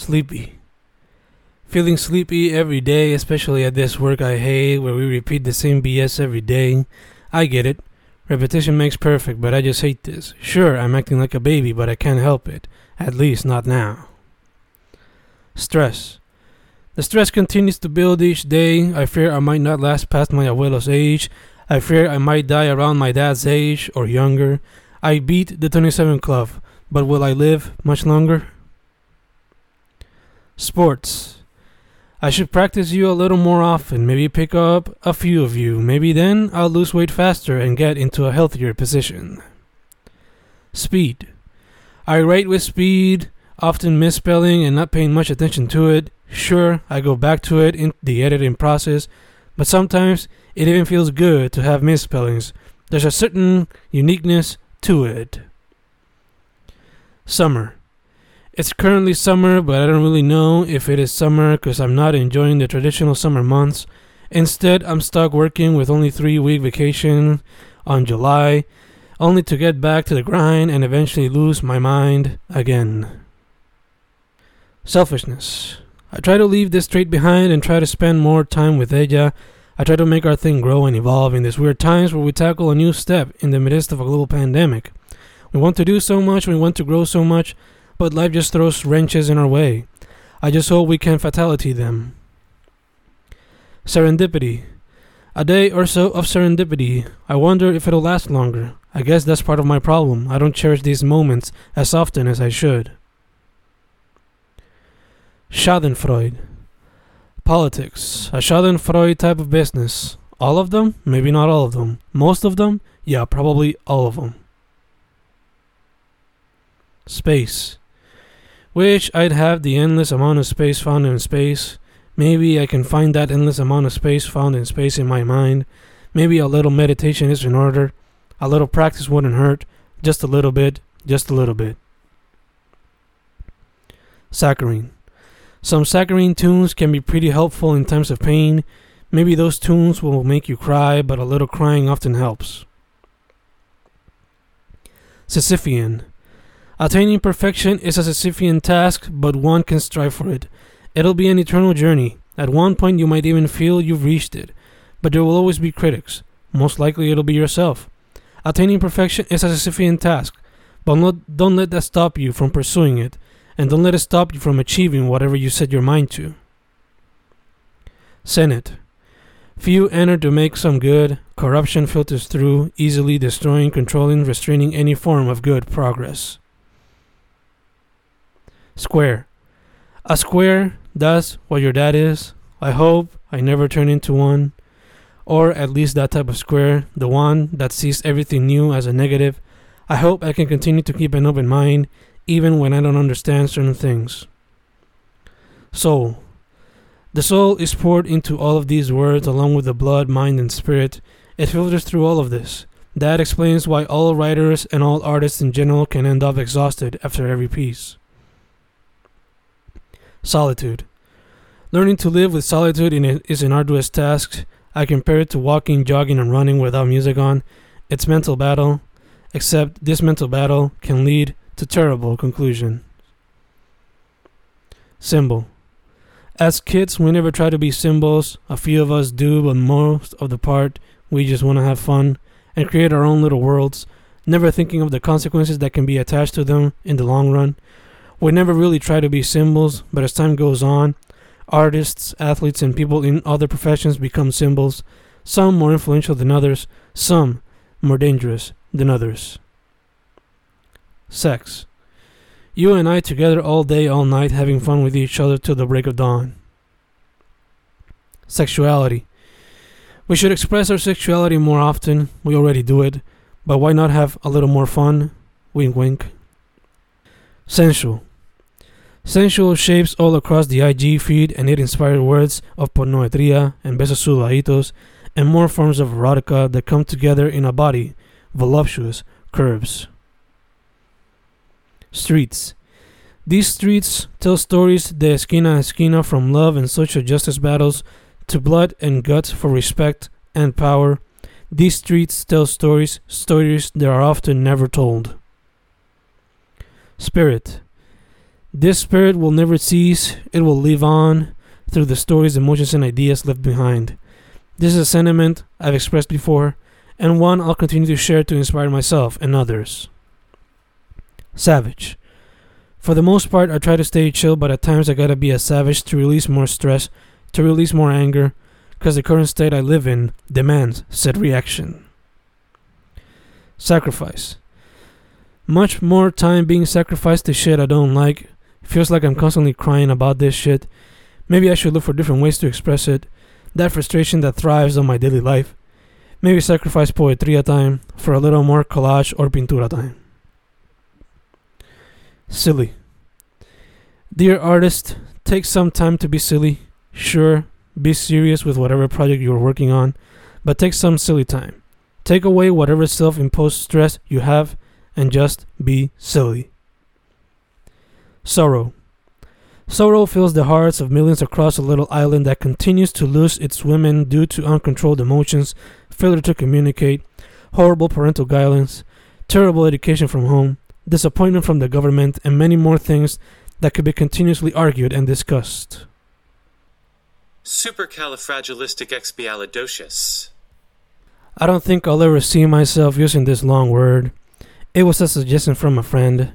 Sleepy. Feeling sleepy every day, especially at this work I hate where we repeat the same BS every day. I get it. Repetition makes perfect, but I just hate this. Sure, I'm acting like a baby, but I can't help it. At least not now. Stress. The stress continues to build each day. I fear I might not last past my abuelo's age. I fear I might die around my dad's age or younger. I beat the 27 Club, but will I live much longer? Sports. I should practice you a little more often, maybe pick up a few of you. Maybe then I'll lose weight faster and get into a healthier position. Speed. I write with speed, often misspelling and not paying much attention to it. Sure, I go back to it in the editing process, but sometimes it even feels good to have misspellings. There's a certain uniqueness to it. Summer. It's currently summer, but I don't really know if it is summer because I'm not enjoying the traditional summer months. Instead, I'm stuck working with only three week vacation on July, only to get back to the grind and eventually lose my mind again. Selfishness. I try to leave this trait behind and try to spend more time with ella. I try to make our thing grow and evolve in these weird times where we tackle a new step in the midst of a global pandemic. We want to do so much, we want to grow so much, but life just throws wrenches in our way. I just hope we can fatality them. Serendipity. A day or so of serendipity. I wonder if it'll last longer. I guess that's part of my problem. I don't cherish these moments as often as I should. Schadenfreude. Politics. A Schadenfreude type of business. All of them? Maybe not all of them. Most of them? Yeah, probably all of them. Space which I'd have the endless amount of space found in space. Maybe I can find that endless amount of space found in space in my mind. Maybe a little meditation is in order. A little practice wouldn't hurt. Just a little bit. Just a little bit. Saccharine. Some saccharine tunes can be pretty helpful in times of pain. Maybe those tunes will make you cry, but a little crying often helps. Sisyphean. Attaining perfection is a Sisyphean task, but one can strive for it. It'll be an eternal journey. At one point, you might even feel you've reached it, but there will always be critics. Most likely, it'll be yourself. Attaining perfection is a Sisyphean task, but not, don't let that stop you from pursuing it, and don't let it stop you from achieving whatever you set your mind to. Senate. Few enter to make some good. Corruption filters through, easily destroying, controlling, restraining any form of good progress. Square. A square does what your dad is. I hope I never turn into one. Or at least that type of square, the one that sees everything new as a negative. I hope I can continue to keep an open mind even when I don't understand certain things. Soul. The soul is poured into all of these words along with the blood, mind, and spirit. It filters through all of this. That explains why all writers and all artists in general can end up exhausted after every piece. Solitude. Learning to live with solitude is an arduous task. I compare it to walking, jogging, and running without music on. It's mental battle, except this mental battle can lead to terrible conclusion. Symbol. As kids, we never try to be symbols. A few of us do, but most of the part, we just want to have fun and create our own little worlds, never thinking of the consequences that can be attached to them in the long run. We never really try to be symbols, but as time goes on, artists, athletes, and people in other professions become symbols, some more influential than others, some more dangerous than others. Sex. You and I together all day, all night, having fun with each other till the break of dawn. Sexuality. We should express our sexuality more often. We already do it. But why not have a little more fun? Wink, wink. Sensual. Sensual shapes all across the IG feed and it inspired words of pornoetria and besos sudaditos and more forms of erotica that come together in a body, voluptuous curves. Streets. These streets tell stories de esquina a esquina from love and social justice battles to blood and guts for respect and power. These streets tell stories, stories that are often never told. Spirit. This spirit will never cease, it will live on through the stories, emotions, and ideas left behind. This is a sentiment I've expressed before, and one I'll continue to share to inspire myself and others. Savage. For the most part, I try to stay chill, but at times I gotta be a savage to release more stress, to release more anger, because the current state I live in demands said reaction. Sacrifice. Much more time being sacrificed to shit I don't like. Feels like I'm constantly crying about this shit. Maybe I should look for different ways to express it. That frustration that thrives on my daily life. Maybe sacrifice poetry time for a little more collage or pintura time. Silly. Dear artist, take some time to be silly. Sure, be serious with whatever project you're working on, but take some silly time. Take away whatever self imposed stress you have and just be silly. Sorrow. Sorrow fills the hearts of millions across a little island that continues to lose its women due to uncontrolled emotions, failure to communicate, horrible parental guidance, terrible education from home, disappointment from the government, and many more things that could be continuously argued and discussed. Supercalifragilisticexpialidocious. I don't think I'll ever see myself using this long word. It was a suggestion from a friend.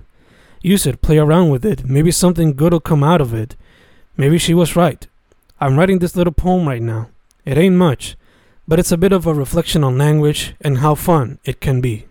Use it, play around with it. Maybe something good will come out of it. Maybe she was right. I'm writing this little poem right now. It ain't much, but it's a bit of a reflection on language and how fun it can be.